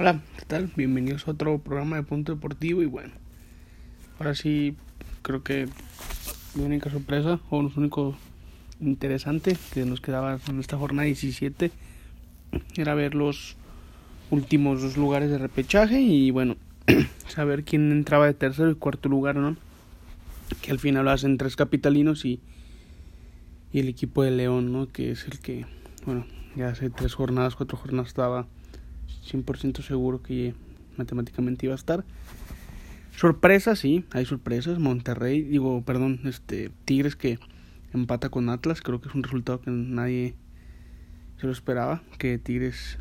Hola, ¿qué tal? Bienvenidos a otro programa de Punto Deportivo y bueno, ahora sí creo que la única sorpresa o lo único interesante que nos quedaba en esta jornada 17 era ver los últimos dos lugares de repechaje y bueno, saber quién entraba de tercero y cuarto lugar, ¿no? Que al final lo hacen tres capitalinos y, y el equipo de León, ¿no? Que es el que, bueno, ya hace tres jornadas, cuatro jornadas estaba 100% seguro que matemáticamente iba a estar. Sorpresas, sí, hay sorpresas. Monterrey, digo, perdón, este Tigres que empata con Atlas, creo que es un resultado que nadie se lo esperaba, que Tigres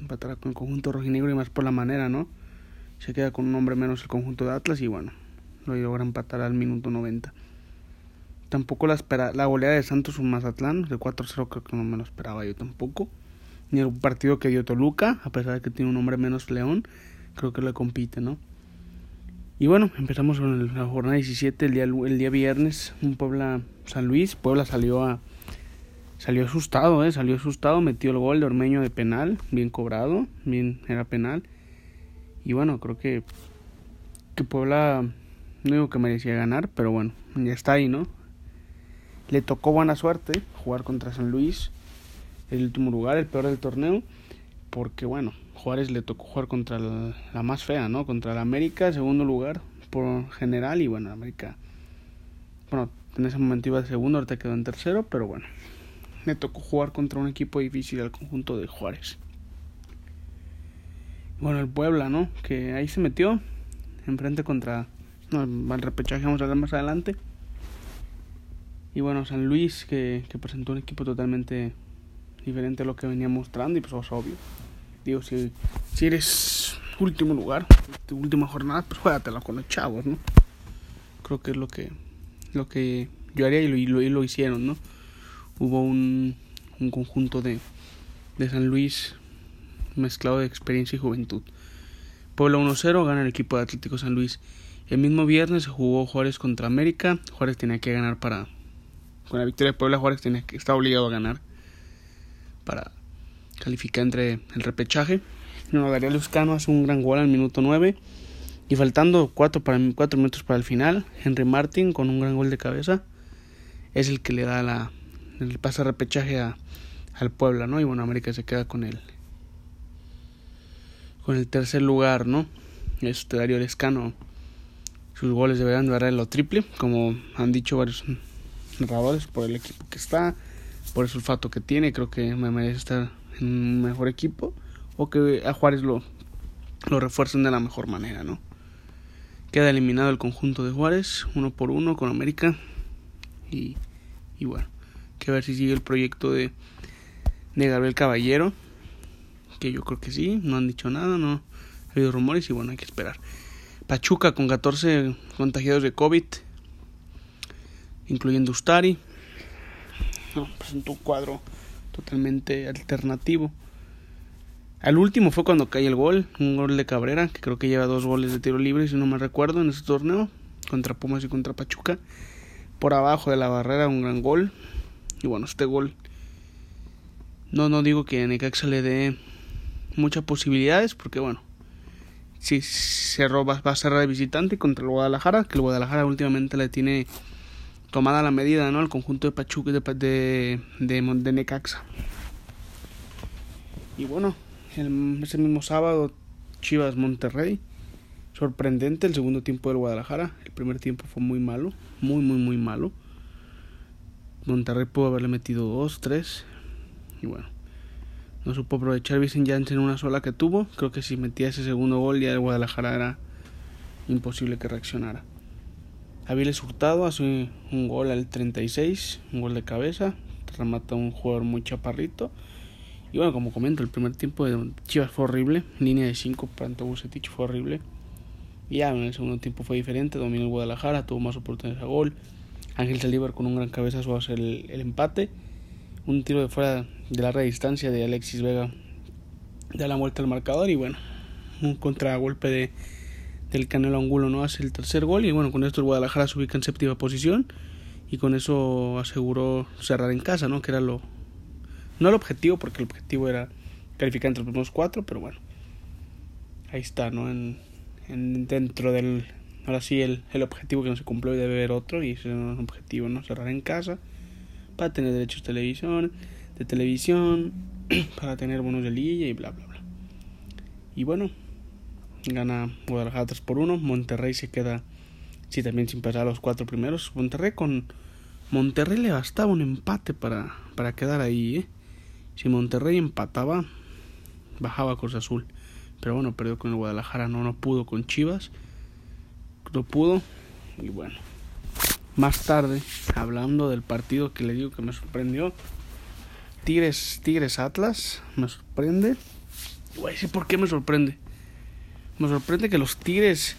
empatara con el conjunto rojinegro y más por la manera, ¿no? Se queda con un hombre menos el conjunto de Atlas y bueno, lo logra empatar al minuto 90. Tampoco la, espera, la goleada de Santos un Mazatlán, de 4-0 creo que no me lo esperaba yo tampoco ni el partido que dio Toluca, a pesar de que tiene un nombre menos León, creo que le compite, ¿no? Y bueno, empezamos con la jornada 17, el día, el día viernes, un Puebla San Luis, Puebla salió a salió asustado, eh, salió asustado, metió el gol de Ormeño de penal, bien cobrado, bien era penal. Y bueno, creo que que Puebla no digo que merecía ganar, pero bueno, ya está ahí, ¿no? Le tocó buena suerte jugar contra San Luis el último lugar, el peor del torneo, porque bueno, Juárez le tocó jugar contra la, más fea, ¿no? Contra la América, segundo lugar por general, y bueno, América, bueno, en ese momento iba de segundo, ahorita quedó en tercero, pero bueno, le tocó jugar contra un equipo difícil al conjunto de Juárez. Bueno, el Puebla, ¿no? Que ahí se metió enfrente contra. No, al repechaje vamos a ver más adelante. Y bueno, San Luis, que, que presentó un equipo totalmente diferente a lo que venía mostrando y pues es obvio. Digo, si, si eres último lugar, última jornada, pues juégatela con los chavos, ¿no? Creo que es lo que, lo que yo haría y lo, y lo, y lo hicieron, ¿no? Hubo un, un conjunto de, de San Luis mezclado de experiencia y juventud. Puebla 1-0 gana el equipo de Atlético San Luis. El mismo viernes se jugó Juárez contra América. Juárez tenía que ganar para. Con la victoria de Puebla, Juárez tenía que, está obligado a ganar para calificar entre el repechaje. No, Darío Luscano hace un gran gol al minuto 9 y faltando 4 para cuatro minutos para el final, Henry Martin con un gran gol de cabeza es el que le da la el pase repechaje a, al Puebla, ¿no? Y bueno, América se queda con él con el tercer lugar, ¿no? Este Darío Lescano sus goles deberán de lo triple, como han dicho varios narradores por el equipo que está, por el sulfato que tiene, creo que me merece estar en un mejor equipo o que a Juárez lo, lo refuercen de la mejor manera, ¿no? Queda eliminado el conjunto de Juárez, uno por uno con América y, y bueno, que ver si sigue el proyecto de, de Gabriel Caballero, que yo creo que sí, no han dicho nada, no ha habido rumores y bueno, hay que esperar. Pachuca con 14 contagiados de COVID, incluyendo Ustari, no, presentó un cuadro totalmente alternativo. Al último fue cuando cae el gol, un gol de Cabrera, que creo que lleva dos goles de tiro libre, si no me recuerdo, en este torneo, contra Pumas y contra Pachuca. Por abajo de la barrera, un gran gol. Y bueno, este gol, no, no digo que a Necaxa le dé muchas posibilidades, porque bueno, si se roba, va a cerrar de visitante contra el Guadalajara, que el Guadalajara últimamente le tiene tomada la medida, ¿no? El conjunto de Pachuca de, de, de, Necaxa. Y bueno, ese mismo sábado, Chivas Monterrey. Sorprendente el segundo tiempo del Guadalajara. El primer tiempo fue muy malo, muy, muy, muy malo. Monterrey pudo haberle metido dos, tres. Y bueno, no supo aprovechar Vicente Janssen en una sola que tuvo. Creo que si metía ese segundo gol, ya el Guadalajara era imposible que reaccionara. Aviles Hurtado hace un gol al 36, un gol de cabeza, remata un jugador muy chaparrito. Y bueno, como comento, el primer tiempo de Chivas fue horrible, línea de 5 para Bucetich fue horrible. Ya en el segundo tiempo fue diferente, dominó Guadalajara, tuvo más oportunidades a gol. Ángel Saldívar con un gran cabezazo hace el, el empate. Un tiro de fuera de larga distancia de Alexis Vega da la vuelta al marcador y bueno, un contragolpe de del Canelo Angulo no hace el tercer gol y bueno, con esto el Guadalajara se ubica en séptima posición y con eso aseguró cerrar en casa, ¿no? Que era lo no el objetivo porque el objetivo era calificar entre los primeros cuatro, pero bueno. ahí está, ¿no? En, en dentro del ahora sí el, el objetivo que no se cumplió y debe haber otro y ese es un objetivo, ¿no? Cerrar en casa para tener derechos de televisión, de televisión, para tener bonos de liguilla y bla bla bla. Y bueno, gana Guadalajara 3 por 1, Monterrey se queda sí también sin pasar a los cuatro primeros. Monterrey con Monterrey le bastaba un empate para para quedar ahí, ¿eh? Si Monterrey empataba bajaba Cruz Azul. Pero bueno, perdió con el Guadalajara, no no pudo con Chivas. No pudo y bueno, más tarde, hablando del partido que le digo que me sorprendió, Tigres, Tigres Atlas, me sorprende. Güey, sí, ¿por qué me sorprende? Me sorprende que los Tigres,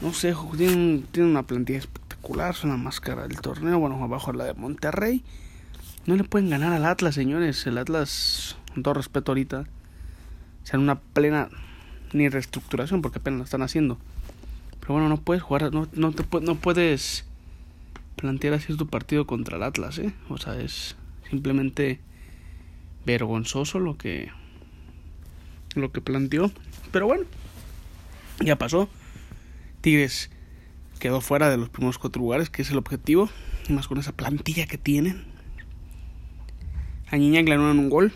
no sé, tienen, tienen una plantilla espectacular, son la máscara del torneo, bueno, abajo la de Monterrey. No le pueden ganar al Atlas, señores. El Atlas, con todo respeto ahorita, sea una plena ni reestructuración porque apenas la están haciendo. Pero bueno, no puedes jugar, no, no, te, no puedes plantear así tu partido contra el Atlas, ¿eh? O sea, es simplemente vergonzoso lo que lo que planteó. Pero bueno, ya pasó. Tigres quedó fuera de los primeros cuatro lugares, que es el objetivo. Más con esa plantilla que tienen. A Niña le anulan un gol.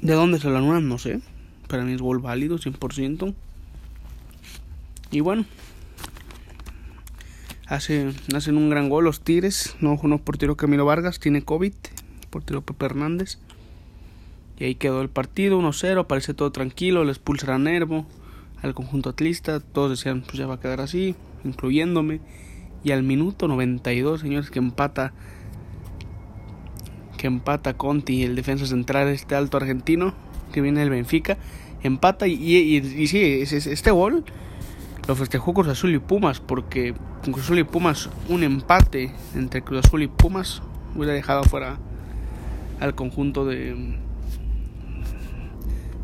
¿De dónde se lo anulan? No sé. Para mí es gol válido, 100%. Y bueno, Hace, hacen un gran gol los Tigres. No, no portero Camilo Vargas, tiene COVID. Portero Pepe Hernández. Y ahí quedó el partido, 1-0. Parece todo tranquilo. Le expulsan a Nervo, al conjunto atlista. Todos decían, pues ya va a quedar así, incluyéndome. Y al minuto 92, señores, que empata. Que empata Conti, el defensa central, este alto argentino, que viene del Benfica. Empata y, y, y, sí, este gol lo festejó Cruz Azul y Pumas porque Cruz Azul y Pumas un empate entre Cruz Azul y Pumas hubiera dejado fuera al conjunto de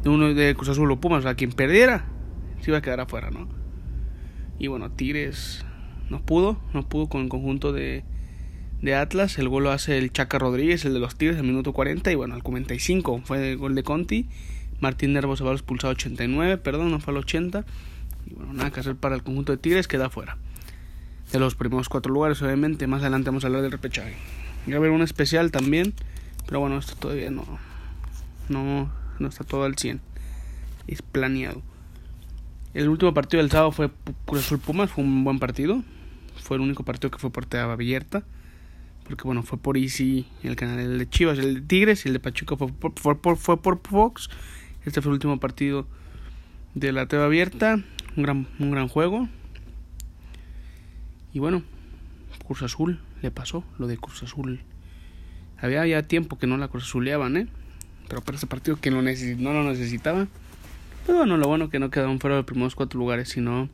de uno de Cruz Azul o Pumas a quien perdiera se iba a quedar afuera no y bueno Tigres no pudo no pudo con el conjunto de de Atlas el gol lo hace el Chaca Rodríguez el de los Tigres al minuto 40 y bueno al 45 fue el gol de Conti Martín Nervo se va a expulsado 89 perdón no fue al 80 y bueno, nada que hacer para el conjunto de Tigres, queda fuera. De los primeros cuatro lugares, obviamente. Más adelante vamos a hablar del repechaje. Y a haber un especial también. Pero bueno, esto todavía no, no, no está todo al 100. Es planeado. El último partido del sábado fue Cruz Azul Pumas. Fue un buen partido. Fue el único partido que fue por abierta. Porque bueno, fue por Easy, el canal de Chivas, el de Tigres y el de Pachuca fue por, fue por, fue por Fox. Este fue el último partido de la TV abierta un gran, un gran juego. Y bueno, Cruz Azul le pasó lo de Cruz Azul. Había ya tiempo que no la Cruz Azuleaban, ¿eh? Pero para ese partido que no, no lo necesitaba. Pero bueno, lo bueno que no quedaron fuera de los primeros cuatro lugares, sino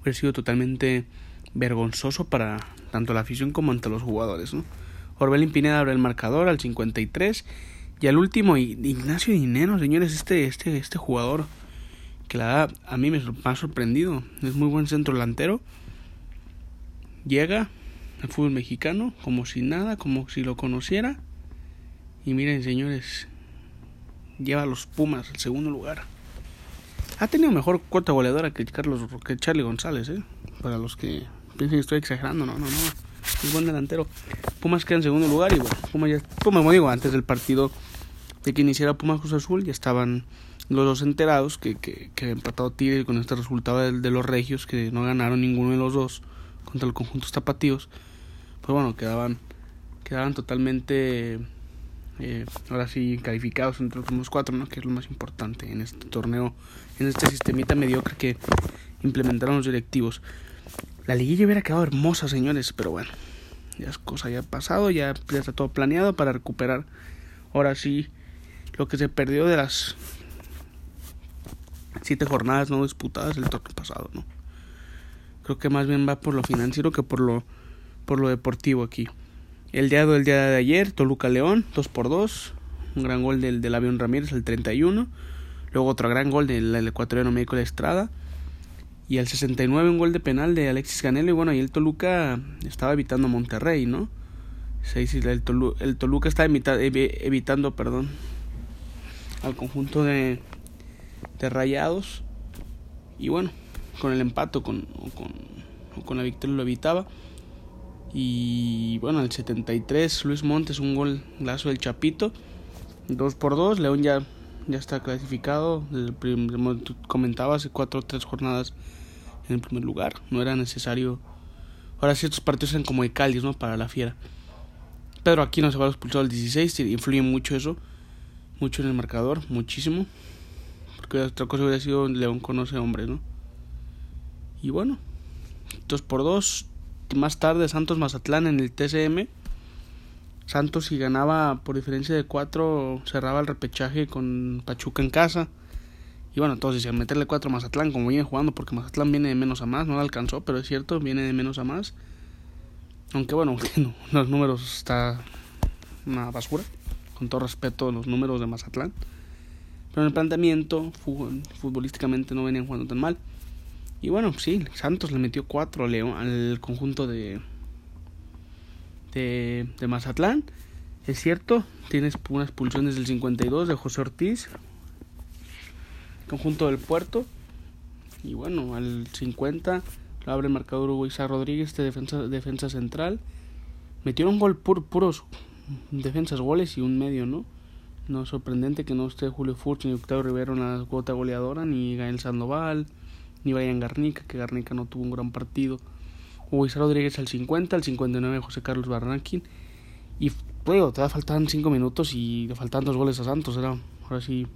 hubiera sido totalmente vergonzoso para tanto la afición como ante los jugadores, ¿no? Orbelín Pineda abre el marcador al 53 y al último Ignacio Dinero, señores, este este este jugador que la a mí me ha sorprendido. Es muy buen centro delantero. Llega al fútbol mexicano como si nada, como si lo conociera. Y miren, señores, lleva a los Pumas al segundo lugar. Ha tenido mejor cuota goleadora que Carlos que Charlie González, ¿eh? Para los que piensen que estoy exagerando, no, no, no. Es buen delantero. Pumas queda en segundo lugar y bueno, Pumas ya, como digo, antes del partido de que iniciara Pumas Cruz Azul ya estaban los dos enterados que, que, que empatado Tigre con este resultado de, de, los regios que no ganaron ninguno de los dos contra el conjunto tapatíos pues bueno quedaban quedaban totalmente eh, ahora sí calificados entre los últimos cuatro no que es lo más importante en este torneo en este sistemita mediocre que implementaron los directivos la liguilla hubiera quedado hermosa señores pero bueno ya es cosa ya ha pasado ya, ya está todo planeado para recuperar ahora sí lo que se perdió de las siete jornadas no disputadas el torneo pasado, ¿no? Creo que más bien va por lo financiero que por lo por lo deportivo aquí. El día del día de ayer, Toluca León, 2 por 2 un gran gol del, del avión Ramírez, el 31, luego otro gran gol del, del ecuatoriano México de Estrada, y al 69 un gol de penal de Alexis Canelo, y bueno, ahí el Toluca estaba evitando a Monterrey, ¿no? El, Toluca, el Toluca estaba evitando, perdón, al conjunto de, de Rayados. Y bueno, con el empate con, con, con la victoria lo evitaba. Y bueno, el 73, Luis Montes, un gol lazo del Chapito. 2 por 2, León ya, ya está clasificado. Comentaba hace 4 o 3 jornadas en el primer lugar. No era necesario. Ahora sí, estos partidos eran como de cáliz, ¿no? Para la fiera. Pedro aquí no se va a expulsar al 16, influye mucho eso. Mucho en el marcador, muchísimo. Porque otra cosa hubiera sido León conoce hombres, ¿no? Y bueno, 2 por 2 más tarde Santos Mazatlán en el TCM. Santos si ganaba por diferencia de 4 cerraba el repechaje con Pachuca en casa. Y bueno, todos decían meterle 4 a Mazatlán como viene jugando porque Mazatlán viene de menos a más, no lo alcanzó, pero es cierto, viene de menos a más. Aunque bueno, los números está una basura, con todo respeto los números de Mazatlán. Pero en el planteamiento, futbolísticamente no venían jugando tan mal. Y bueno, sí, Santos le metió 4 a León, al conjunto de, de, de Mazatlán. Es cierto, tienes unas pulsiones del 52 de José Ortiz, conjunto del puerto. Y bueno, al 50 lo abre el marcador Hugo Isa Rodríguez de defensa, defensa central. Metieron un gol pur, puros defensas goles y un medio, ¿no? No es sorprendente que no esté Julio Furch ni Octavio Rivero en la cuota goleadora, ni Gael Sandoval ni vayan Garnica, que Garnica no tuvo un gran partido. Hugo Rodríguez al 50, al 59 José Carlos Barranquín. Y bueno, te faltaban 5 minutos y le faltaban dos goles a Santos. Era, ahora sí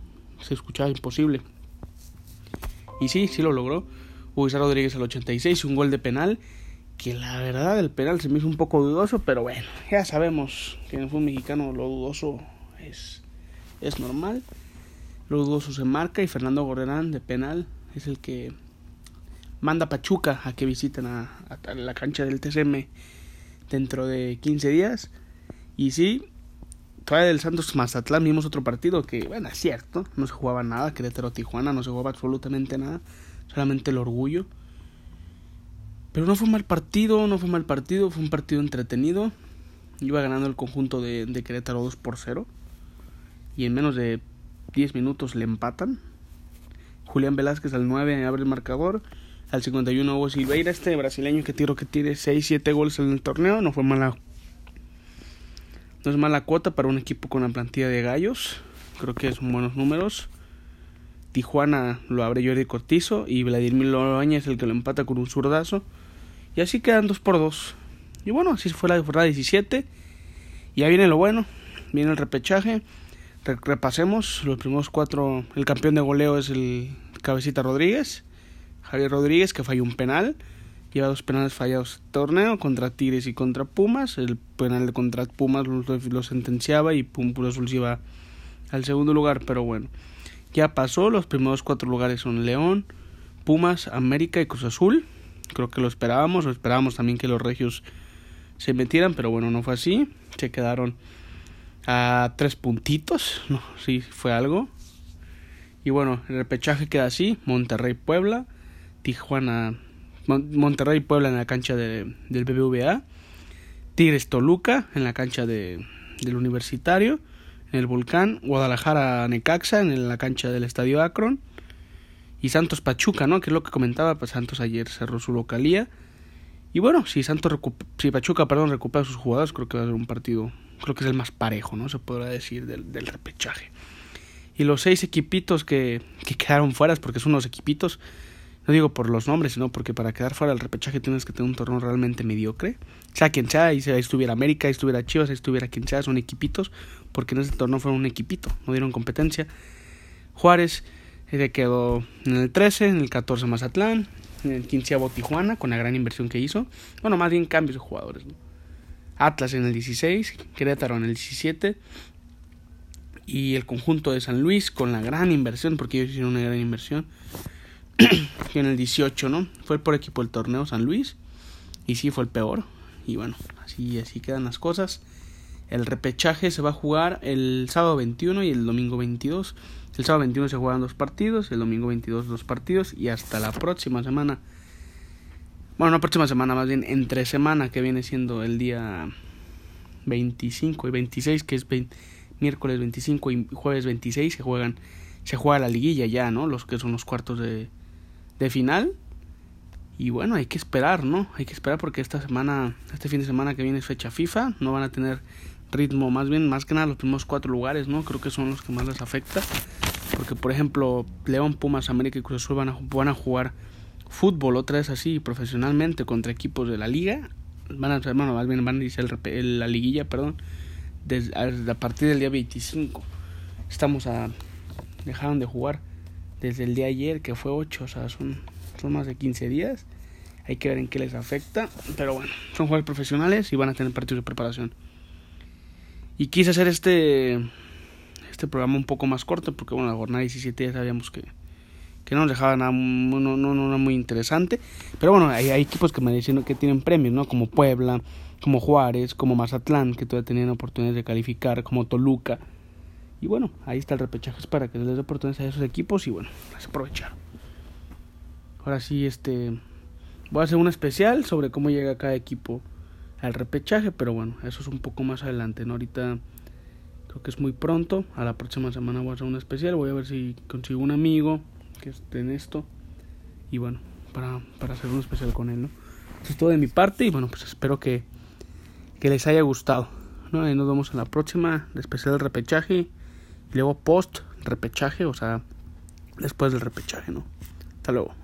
se escuchaba imposible. Y sí, sí lo logró. Hugo Rodríguez al 86, un gol de penal. Que la verdad el penal se me hizo un poco dudoso, pero bueno, ya sabemos que en el fútbol mexicano lo dudoso es, es normal. Lo dudoso se marca y Fernando Gorrerán de penal es el que manda Pachuca a que visiten a, la cancha del TCM dentro de 15 días. Y sí, todavía del Santos Mazatlán vimos otro partido que, bueno, es cierto, no se jugaba nada, Querétaro Tijuana, no se jugaba absolutamente nada, solamente el orgullo. Pero no fue mal partido, no fue mal partido, fue un partido entretenido. Iba ganando el conjunto de, de Querétaro 2 por 0. Y en menos de 10 minutos le empatan. Julián Velázquez al 9 abre el marcador al 51 Hugo Silveira, este brasileño que tiro que tiene 6, 7 goles en el torneo, no fue mala no es mala cuota para un equipo con la plantilla de gallos, creo que son buenos números. Tijuana lo abre Jordi Cortizo y Vladimir Loroña es el que lo empata con un zurdazo. Y así quedan 2 por 2. Y bueno, así fue la jornada 17. Y ahí viene lo bueno, viene el repechaje. repasemos los primeros cuatro. El campeón de goleo es el Cabecita Rodríguez. Javier Rodríguez, que falló un penal. Lleva dos penales fallados este torneo contra Tigres y contra Pumas. El penal contra Pumas lo, sentenciaba y Pum Azul se iba al segundo lugar. Pero bueno, ya pasó. Los primeros cuatro lugares son León, Pumas, América y Cruz Azul. Creo que lo esperábamos. Lo esperábamos también que los regios se metieran, pero bueno, no fue así. Se quedaron a tres puntitos. No, sí, fue algo. Y bueno, el repechaje queda así. Monterrey, Puebla. Tijuana, Monterrey Puebla en la cancha de, del BBVA, Tigres Toluca en la cancha de, del Universitario, en el Volcán, Guadalajara Necaxa en la cancha del Estadio Akron y Santos Pachuca, ¿no? Que es lo que comentaba, pues Santos ayer cerró su localía. Y bueno, si Santos si Pachuca, perdón, recupera sus jugadas, creo que va a ser un partido, creo que es el más parejo, ¿no? Se podrá decir del, del repechaje. Y los seis equipitos que, que quedaron fuera, porque son unos equipitos, no digo por los nombres, sino porque para quedar fuera del repechaje tienes que tener un torneo realmente mediocre. Sea quien sea, ahí estuviera América, ahí estuviera Chivas, ahí estuviera quien sea, son equipitos, porque en ese torneo fueron un equipito, no dieron competencia. Juárez se quedó en el 13, en el 14 Mazatlán, en el 15 Tijuana, con la gran inversión que hizo. Bueno, más bien cambios de jugadores. Atlas en el 16, Querétaro en el 17, y el conjunto de San Luis con la gran inversión, porque ellos hicieron una gran inversión en el 18, ¿no? Fue por equipo del torneo San Luis. Y sí, fue el peor. Y bueno, así, así quedan las cosas. El repechaje se va a jugar el sábado 21 y el domingo 22. El sábado 21 se juegan dos partidos, el domingo 22 dos partidos y hasta la próxima semana. Bueno, no próxima semana, más bien entre semana que viene siendo el día 25 y 26, que es miércoles 25 y jueves 26, se juegan se juega la liguilla ya, ¿no? Los que son los cuartos de, de final. Y bueno, hay que esperar, ¿no? Hay que esperar porque esta semana, este fin de semana que viene es fecha FIFA, no van a tener ritmo, más bien, más que nada los primeros cuatro lugares, ¿no? Creo que son los que más les afecta. Porque, por ejemplo, León, Pumas, América y Cruz Azul van a, van a jugar fútbol otra vez así, profesionalmente, contra equipos de la liga. Van a, bueno, más bien van a iniciar la liguilla, perdón, desde, a partir del día 25. Estamos a... dejaron de jugar desde el día ayer, que fue 8, o sea, son, son más de 15 días. Hay que ver en qué les afecta. Pero bueno, son jugadores profesionales y van a tener partidos de preparación. Y quise hacer este este programa un poco más corto porque bueno, la jornada 17 ya sabíamos que, que no nos dejaba nada, no, no, no, muy interesante. Pero bueno, hay, hay equipos que me dicen que tienen premios, ¿no? Como Puebla, como Juárez, como Mazatlán, que todavía tenían oportunidades de calificar, como Toluca. Y bueno, ahí está el repechaje para que les dé oportunidades a esos equipos y bueno, las aprovechar. Ahora sí, este voy a hacer un especial sobre cómo llega cada equipo al repechaje, pero bueno, eso es un poco más adelante, ¿no? Ahorita creo que es muy pronto, a la próxima semana voy a hacer un especial, voy a ver si consigo un amigo que esté en esto y bueno, para, para hacer un especial con él, ¿no? Eso es todo de mi parte y bueno, pues espero que, que les haya gustado, ¿no? Nos vemos en la próxima, especial del repechaje luego post repechaje, o sea, después del repechaje, ¿no? Hasta luego.